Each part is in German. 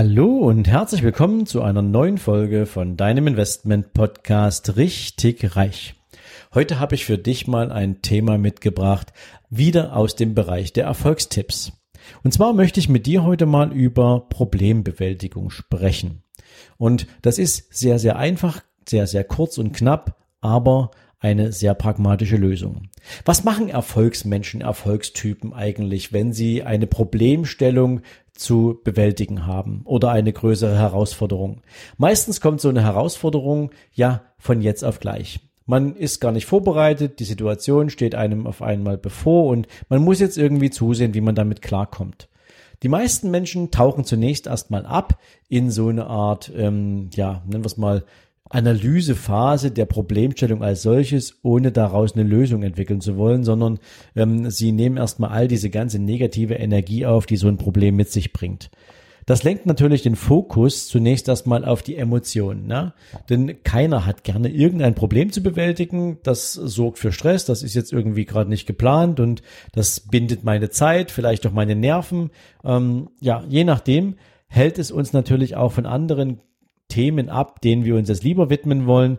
Hallo und herzlich willkommen zu einer neuen Folge von deinem Investment Podcast Richtig Reich. Heute habe ich für dich mal ein Thema mitgebracht, wieder aus dem Bereich der Erfolgstipps. Und zwar möchte ich mit dir heute mal über Problembewältigung sprechen. Und das ist sehr, sehr einfach, sehr, sehr kurz und knapp, aber eine sehr pragmatische Lösung. Was machen Erfolgsmenschen, Erfolgstypen eigentlich, wenn sie eine Problemstellung zu bewältigen haben oder eine größere Herausforderung? Meistens kommt so eine Herausforderung ja von jetzt auf gleich. Man ist gar nicht vorbereitet, die Situation steht einem auf einmal bevor und man muss jetzt irgendwie zusehen, wie man damit klarkommt. Die meisten Menschen tauchen zunächst erstmal ab in so eine Art, ähm, ja, nennen wir es mal, Analysephase der Problemstellung als solches, ohne daraus eine Lösung entwickeln zu wollen, sondern ähm, sie nehmen erstmal all diese ganze negative Energie auf, die so ein Problem mit sich bringt. Das lenkt natürlich den Fokus zunächst erstmal auf die Emotionen, ne? denn keiner hat gerne irgendein Problem zu bewältigen. Das sorgt für Stress, das ist jetzt irgendwie gerade nicht geplant und das bindet meine Zeit, vielleicht auch meine Nerven. Ähm, ja, je nachdem hält es uns natürlich auch von anderen Themen ab, denen wir uns jetzt lieber widmen wollen.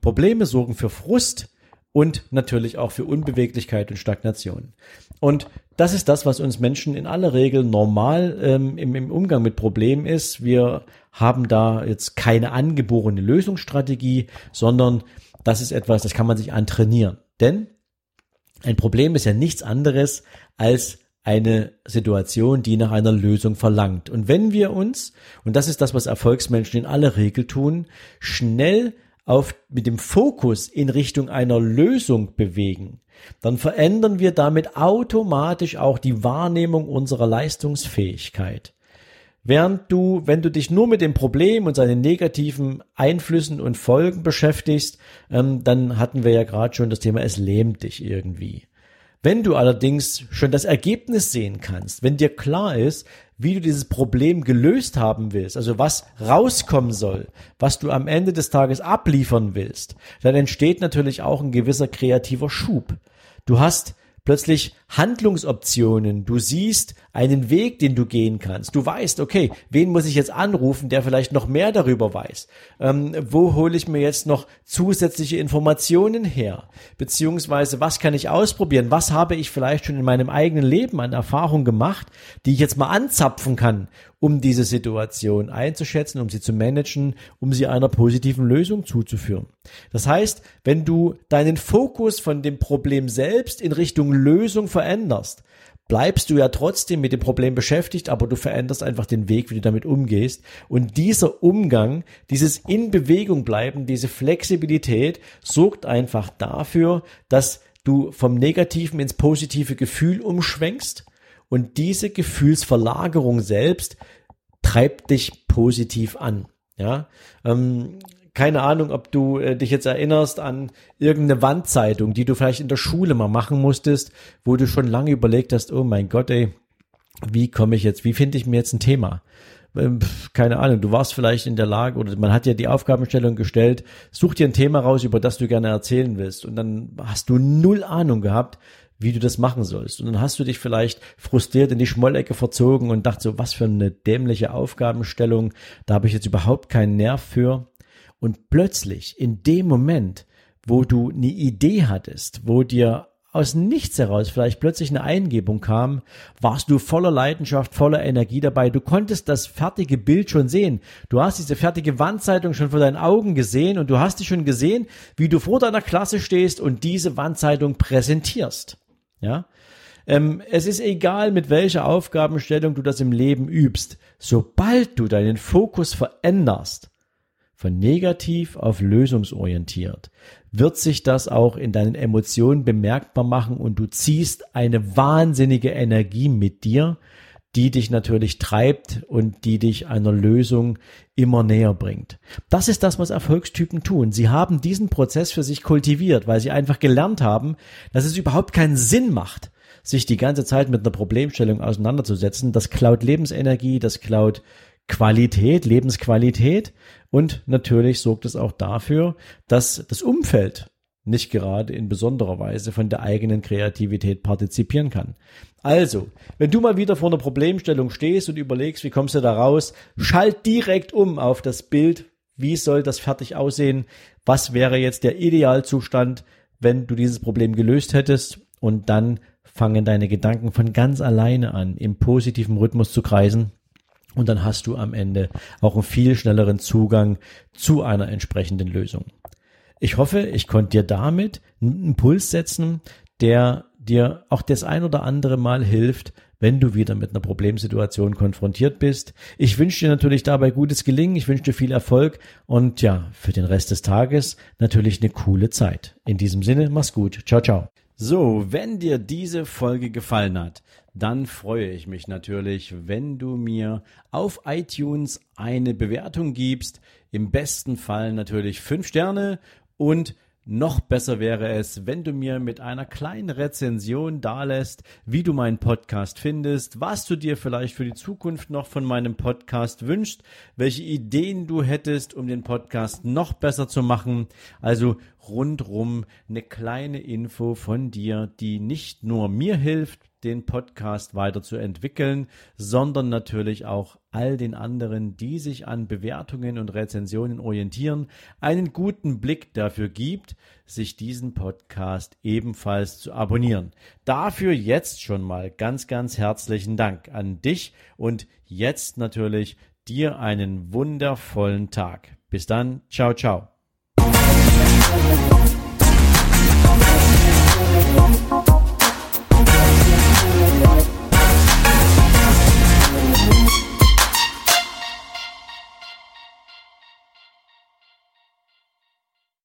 Probleme sorgen für Frust und natürlich auch für Unbeweglichkeit und Stagnation. Und das ist das, was uns Menschen in aller Regel normal ähm, im, im Umgang mit Problemen ist. Wir haben da jetzt keine angeborene Lösungsstrategie, sondern das ist etwas, das kann man sich antrainieren. Denn ein Problem ist ja nichts anderes als eine Situation, die nach einer Lösung verlangt. Und wenn wir uns, und das ist das, was Erfolgsmenschen in aller Regel tun, schnell auf, mit dem Fokus in Richtung einer Lösung bewegen, dann verändern wir damit automatisch auch die Wahrnehmung unserer Leistungsfähigkeit. Während du, wenn du dich nur mit dem Problem und seinen negativen Einflüssen und Folgen beschäftigst, ähm, dann hatten wir ja gerade schon das Thema, es lähmt dich irgendwie. Wenn du allerdings schon das Ergebnis sehen kannst, wenn dir klar ist, wie du dieses Problem gelöst haben willst, also was rauskommen soll, was du am Ende des Tages abliefern willst, dann entsteht natürlich auch ein gewisser kreativer Schub. Du hast plötzlich Handlungsoptionen. Du siehst einen Weg, den du gehen kannst. Du weißt, okay, wen muss ich jetzt anrufen, der vielleicht noch mehr darüber weiß? Ähm, wo hole ich mir jetzt noch zusätzliche Informationen her? Beziehungsweise, was kann ich ausprobieren? Was habe ich vielleicht schon in meinem eigenen Leben an Erfahrung gemacht, die ich jetzt mal anzapfen kann, um diese Situation einzuschätzen, um sie zu managen, um sie einer positiven Lösung zuzuführen. Das heißt, wenn du deinen Fokus von dem Problem selbst in Richtung Lösung veränderst, bleibst du ja trotzdem mit dem Problem beschäftigt, aber du veränderst einfach den Weg, wie du damit umgehst. Und dieser Umgang, dieses in Bewegung bleiben, diese Flexibilität sorgt einfach dafür, dass du vom negativen ins positive Gefühl umschwenkst. Und diese Gefühlsverlagerung selbst treibt dich positiv an. Ja, ähm, keine Ahnung, ob du äh, dich jetzt erinnerst an irgendeine Wandzeitung, die du vielleicht in der Schule mal machen musstest, wo du schon lange überlegt hast, oh mein Gott, ey, wie komme ich jetzt, wie finde ich mir jetzt ein Thema? Ähm, keine Ahnung, du warst vielleicht in der Lage oder man hat dir die Aufgabenstellung gestellt, such dir ein Thema raus, über das du gerne erzählen willst und dann hast du null Ahnung gehabt, wie du das machen sollst. Und dann hast du dich vielleicht frustriert in die Schmollecke verzogen und dachte so, was für eine dämliche Aufgabenstellung, da habe ich jetzt überhaupt keinen Nerv für. Und plötzlich, in dem Moment, wo du eine Idee hattest, wo dir aus nichts heraus vielleicht plötzlich eine Eingebung kam, warst du voller Leidenschaft, voller Energie dabei. Du konntest das fertige Bild schon sehen. Du hast diese fertige Wandzeitung schon vor deinen Augen gesehen und du hast dich schon gesehen, wie du vor deiner Klasse stehst und diese Wandzeitung präsentierst. Ja? Ähm, es ist egal, mit welcher Aufgabenstellung du das im Leben übst. Sobald du deinen Fokus veränderst, von negativ auf lösungsorientiert, wird sich das auch in deinen Emotionen bemerkbar machen und du ziehst eine wahnsinnige Energie mit dir, die dich natürlich treibt und die dich einer Lösung immer näher bringt. Das ist das, was Erfolgstypen tun. Sie haben diesen Prozess für sich kultiviert, weil sie einfach gelernt haben, dass es überhaupt keinen Sinn macht, sich die ganze Zeit mit einer Problemstellung auseinanderzusetzen. Das klaut Lebensenergie, das klaut Qualität, Lebensqualität und natürlich sorgt es auch dafür, dass das Umfeld nicht gerade in besonderer Weise von der eigenen Kreativität partizipieren kann. Also, wenn du mal wieder vor einer Problemstellung stehst und überlegst, wie kommst du da raus, schalt direkt um auf das Bild, wie soll das fertig aussehen, was wäre jetzt der Idealzustand, wenn du dieses Problem gelöst hättest und dann fangen deine Gedanken von ganz alleine an, im positiven Rhythmus zu kreisen und dann hast du am Ende auch einen viel schnelleren Zugang zu einer entsprechenden Lösung. Ich hoffe, ich konnte dir damit einen Impuls setzen, der dir auch das ein oder andere Mal hilft, wenn du wieder mit einer Problemsituation konfrontiert bist. Ich wünsche dir natürlich dabei gutes Gelingen, ich wünsche dir viel Erfolg und ja, für den Rest des Tages natürlich eine coole Zeit. In diesem Sinne, mach's gut. Ciao, ciao. So, wenn dir diese Folge gefallen hat, dann freue ich mich natürlich, wenn du mir auf iTunes eine Bewertung gibst. Im besten Fall natürlich fünf Sterne und noch besser wäre es, wenn du mir mit einer kleinen Rezension dalässt, wie du meinen Podcast findest, was du dir vielleicht für die Zukunft noch von meinem Podcast wünschst, welche Ideen du hättest, um den Podcast noch besser zu machen. Also rundrum eine kleine Info von dir, die nicht nur mir hilft, den Podcast weiterzuentwickeln, sondern natürlich auch all den anderen, die sich an Bewertungen und Rezensionen orientieren, einen guten Blick dafür gibt, sich diesen Podcast ebenfalls zu abonnieren. Dafür jetzt schon mal ganz, ganz herzlichen Dank an dich und jetzt natürlich dir einen wundervollen Tag. Bis dann, ciao, ciao. Thank you.